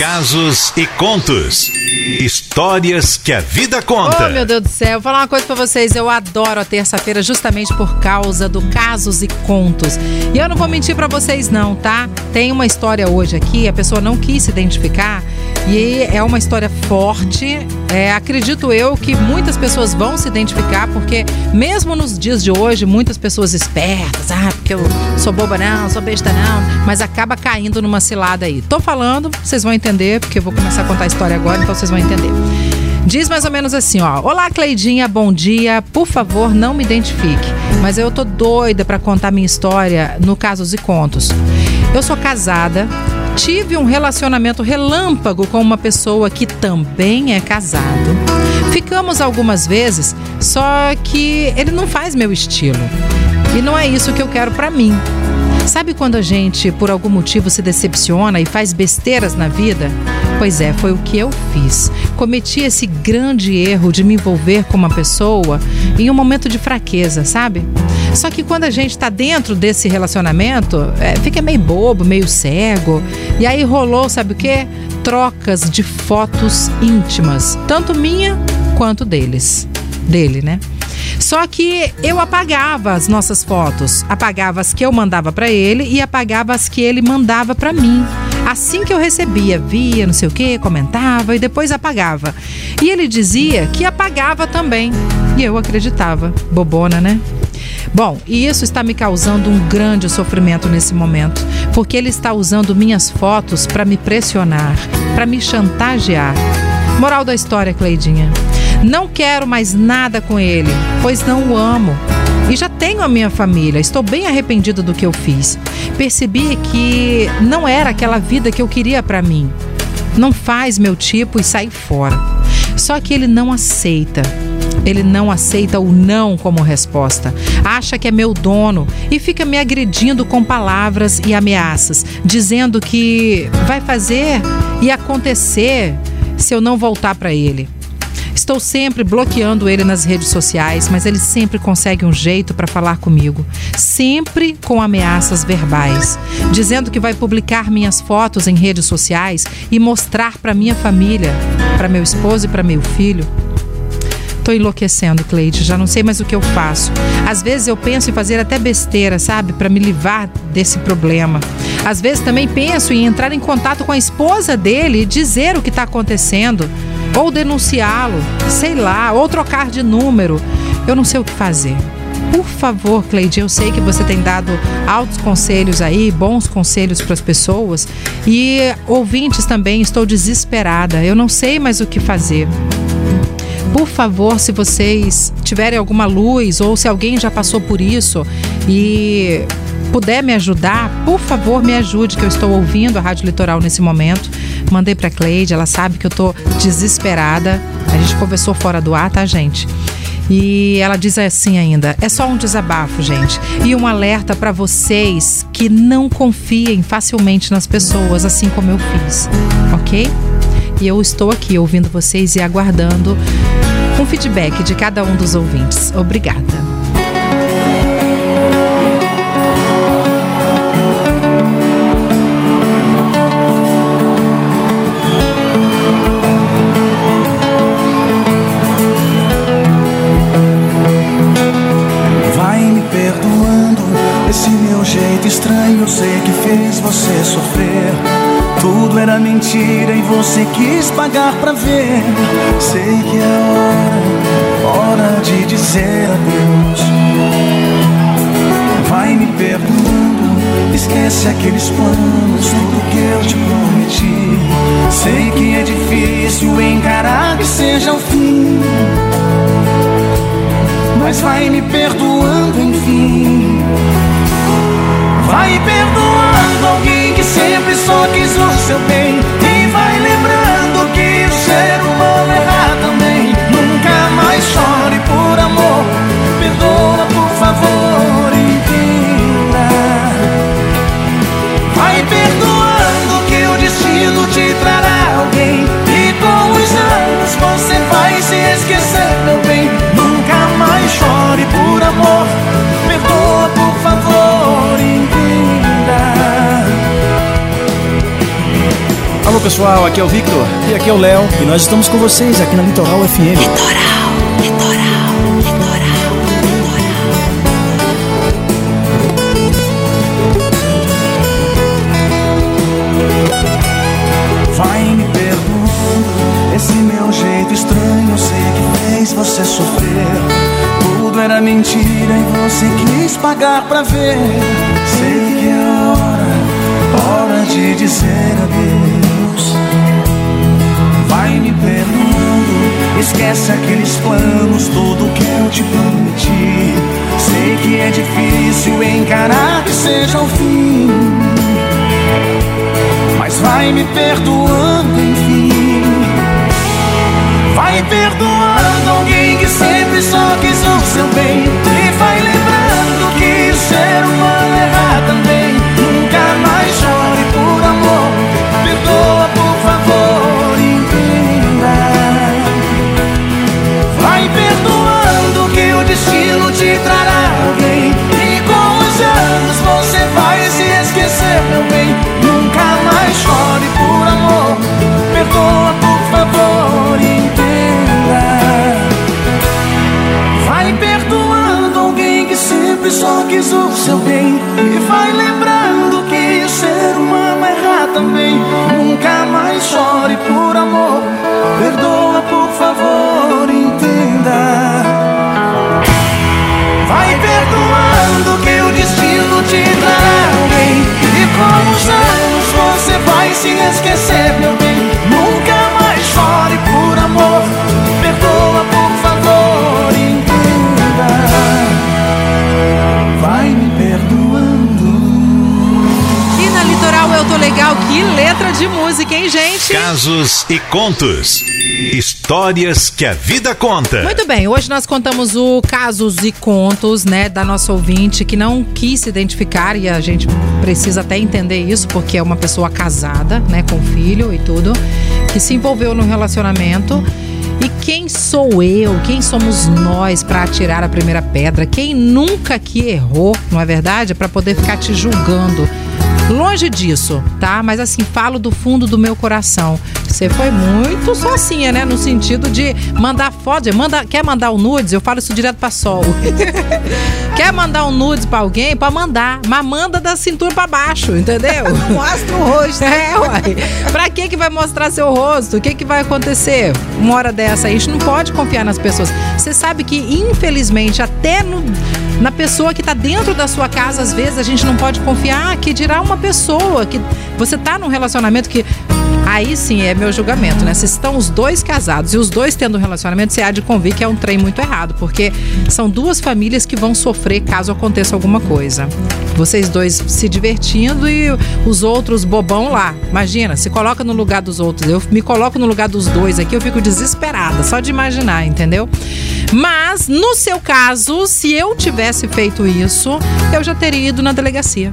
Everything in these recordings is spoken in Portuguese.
Casos e contos. Histórias que a vida conta. Oh, meu Deus do céu. Vou falar uma coisa pra vocês. Eu adoro a terça-feira justamente por causa do Casos e Contos. E eu não vou mentir para vocês, não, tá? Tem uma história hoje aqui, a pessoa não quis se identificar. E é uma história forte. É, acredito eu que muitas pessoas vão se identificar, porque mesmo nos dias de hoje, muitas pessoas espertas, ah, porque eu sou boba não, sou besta não, mas acaba caindo numa cilada aí. Tô falando, vocês vão entender, porque eu vou começar a contar a história agora, então vocês vão entender. Diz mais ou menos assim, ó. Olá, Cleidinha, bom dia. Por favor, não me identifique. Mas eu tô doida para contar minha história no Casos e Contos. Eu sou casada, tive um relacionamento relâmpago com uma pessoa que também é casado. Ficamos algumas vezes, só que ele não faz meu estilo. E não é isso que eu quero para mim. Sabe quando a gente, por algum motivo, se decepciona e faz besteiras na vida? Pois é, foi o que eu fiz. Cometi esse grande erro de me envolver com uma pessoa em um momento de fraqueza, sabe? Só que quando a gente tá dentro desse relacionamento, é, fica meio bobo, meio cego. E aí rolou, sabe o quê? Trocas de fotos íntimas, tanto minha quanto deles. Dele, né? Só que eu apagava as nossas fotos, apagava as que eu mandava para ele e apagava as que ele mandava para mim. Assim que eu recebia, via, não sei o que, comentava e depois apagava. E ele dizia que apagava também. E eu acreditava. Bobona, né? Bom, e isso está me causando um grande sofrimento nesse momento, porque ele está usando minhas fotos para me pressionar, para me chantagear. Moral da história, Cleidinha. Não quero mais nada com ele, pois não o amo. E já tenho a minha família, estou bem arrependida do que eu fiz. Percebi que não era aquela vida que eu queria para mim. Não faz meu tipo e sai fora. Só que ele não aceita. Ele não aceita o não como resposta. Acha que é meu dono e fica me agredindo com palavras e ameaças, dizendo que vai fazer e acontecer se eu não voltar para ele. Estou sempre bloqueando ele nas redes sociais, mas ele sempre consegue um jeito para falar comigo, sempre com ameaças verbais, dizendo que vai publicar minhas fotos em redes sociais e mostrar para minha família, para meu esposo e para meu filho. Tô enlouquecendo, Cleide, já não sei mais o que eu faço. Às vezes eu penso em fazer até besteira, sabe, para me livrar desse problema. Às vezes também penso em entrar em contato com a esposa dele e dizer o que está acontecendo ou denunciá-lo, sei lá, ou trocar de número. Eu não sei o que fazer. Por favor, Cleide, eu sei que você tem dado altos conselhos aí, bons conselhos para as pessoas. E ouvintes também, estou desesperada. Eu não sei mais o que fazer. Por favor, se vocês tiverem alguma luz ou se alguém já passou por isso e puder me ajudar, por favor, me ajude, que eu estou ouvindo a Rádio Litoral nesse momento. Mandei para Cleide, ela sabe que eu tô desesperada. A gente conversou fora do ar, tá, gente? E ela diz assim ainda: é só um desabafo, gente, e um alerta para vocês que não confiem facilmente nas pessoas, assim como eu fiz, ok? E eu estou aqui ouvindo vocês e aguardando um feedback de cada um dos ouvintes. Obrigada. Mentira e você quis pagar pra ver. Sei que é hora, hora de dizer adeus. Vai me perdoando, esquece aqueles planos, tudo que eu te prometi. Sei que é difícil encarar que seja o fim. Mas vai me perdoando, enfim. Vai perdoando alguém que sempre só quis o seu bem se esquecer meu bem. Nunca mais chore por amor. Perdoa por favor e vida Alô pessoal, aqui é o Victor e aqui é o Léo e nós estamos com vocês aqui na Litoral FM. Litoral, você quis pagar pra ver. Sei que é hora, hora de dizer adeus. Vai me perdoando, esquece aqueles planos, tudo que eu te prometi. Sei que é difícil encarar que seja o fim. Mas vai me perdoando, enfim. Vai perdoando Perdoa, de música, hein, gente? Casos e contos. Histórias que a vida conta. Muito bem, hoje nós contamos o casos e contos, né, da nossa ouvinte que não quis se identificar e a gente precisa até entender isso porque é uma pessoa casada, né, com filho e tudo, que se envolveu no relacionamento. E quem sou eu? Quem somos nós para atirar a primeira pedra? Quem nunca que errou, não é verdade? Para poder ficar te julgando. Longe disso, tá? Mas assim, falo do fundo do meu coração. Você foi muito sozinha, né? No sentido de mandar foto. Manda, quer mandar um nudes? Eu falo isso direto pra sol. quer mandar um nudes pra alguém? Pra mandar. Mas manda da cintura pra baixo, entendeu? Mostra o rosto. É, uai. Pra que que vai mostrar seu rosto? O que que vai acontecer? Uma hora dessa aí, a gente não pode confiar nas pessoas. Você sabe que, infelizmente, até no, na pessoa que tá dentro da sua casa, às vezes, a gente não pode confiar que dirá uma pessoa que você tá num relacionamento que Aí sim é meu julgamento, né? Se estão os dois casados e os dois tendo um relacionamento, você há de convir que é um trem muito errado, porque são duas famílias que vão sofrer caso aconteça alguma coisa. Vocês dois se divertindo e os outros bobão lá. Imagina, se coloca no lugar dos outros. Eu me coloco no lugar dos dois aqui, eu fico desesperada, só de imaginar, entendeu? Mas, no seu caso, se eu tivesse feito isso, eu já teria ido na delegacia.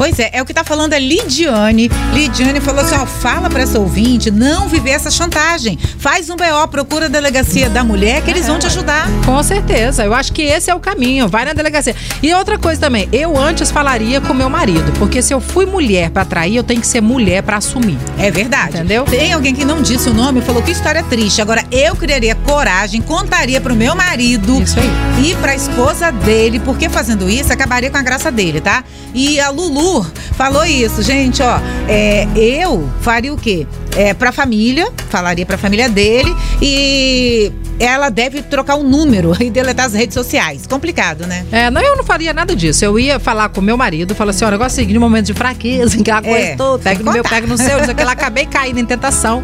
Pois é, é o que tá falando é Lidiane. Lidiane falou assim: ó, fala pra essa ouvinte não viver essa chantagem. Faz um BO, procura a delegacia da mulher que eles vão te ajudar. Com certeza, eu acho que esse é o caminho. Vai na delegacia. E outra coisa também, eu antes falaria com meu marido, porque se eu fui mulher pra trair, eu tenho que ser mulher pra assumir. É verdade. Entendeu? Tem alguém que não disse o nome e falou que história triste. Agora, eu criaria coragem, contaria pro meu marido Isso aí. e pra esposa dele, porque fazendo isso acabaria com a graça dele, tá? E a Lulu falou isso, gente, ó. É, eu faria o quê? É, pra família, falaria pra família dele e ela deve trocar um número e deletar as redes sociais. Complicado, né? É, não, eu não faria nada disso. Eu ia falar com meu marido, falar assim: ó, negócio é o seguinte, no momento de fraqueza, aquela coisa É, toda, pega no meu, pega no seu, diz que ela acabei caindo em tentação.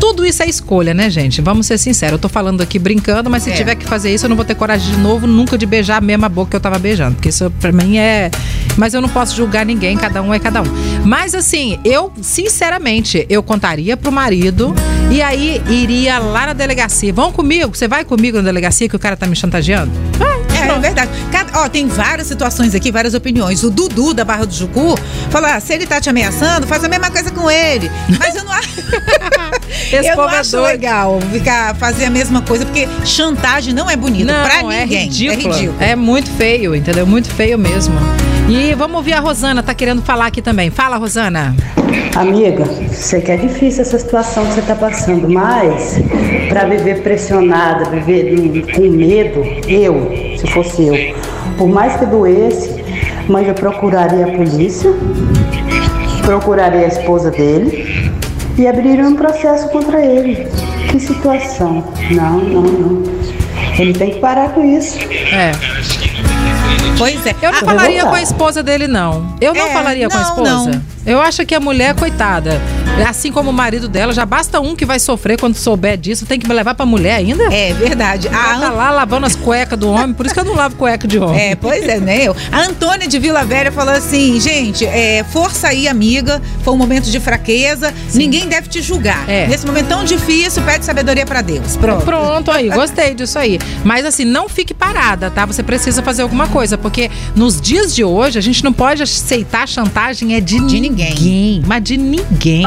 Tudo isso é escolha, né, gente? Vamos ser sinceros. Eu tô falando aqui brincando, mas se É. tiver que fazer isso, eu não vou ter coragem de novo, nunca de beijar a mesma boca que eu tava beijando. Porque isso pra mim é. Mas eu não posso julgar ninguém, cada um é cada um. Mas assim, eu, sinceramente, eu contaria pro marido e aí iria lá na delegacia. Vão comigo? Você vai comigo na delegacia que o cara tá me chantageando? É, é verdade. Cada- ó, tem várias situações aqui, várias opiniões. O Dudu da Barra do Jucu falou: ah, se ele tá te ameaçando, faz a mesma coisa com ele. Mas eu não acho. Esse eu não é acho legal ficar fazer a mesma coisa, porque chantagem não é bonito Não, pra é ninguém. ridículo. É ridículo. É muito feio, entendeu? Muito feio mesmo. E vamos ouvir a Rosana, tá querendo falar aqui também. Fala, Rosana. Amiga, sei que é difícil essa situação que você está passando, mas para viver pressionada, viver com medo, eu, se fosse eu, por mais que doesse, mas eu procuraria a polícia, procuraria a esposa dele e abriria um processo contra ele. Que situação? Não, não, não. Ele tem que parar com isso. É. Pois é. Eu não Ah, falaria com a esposa dele, não. Eu não É, falaria com a não, esposa. não. Eu acho que a mulher, coitada, assim como o marido dela, já basta um que vai sofrer quando souber disso. Tem que me levar pra mulher ainda? É verdade. Ela A tá lá lavando as cuecas do homem, por isso que eu não lavo cueca de homem. É, pois é, né? Eu. A Antônia de Vila Velha falou assim: gente, é, força aí, amiga. Foi um momento de fraqueza. Ninguém deve te julgar. É. Nesse momento tão difícil, pede sabedoria pra Deus. Pronto. Pronto aí, gostei disso aí. Mas assim, não fique parada, tá? Você precisa fazer alguma coisa, porque nos dias de hoje a gente não pode aceitar chantagem é de, De ninguém. Mas de ninguém.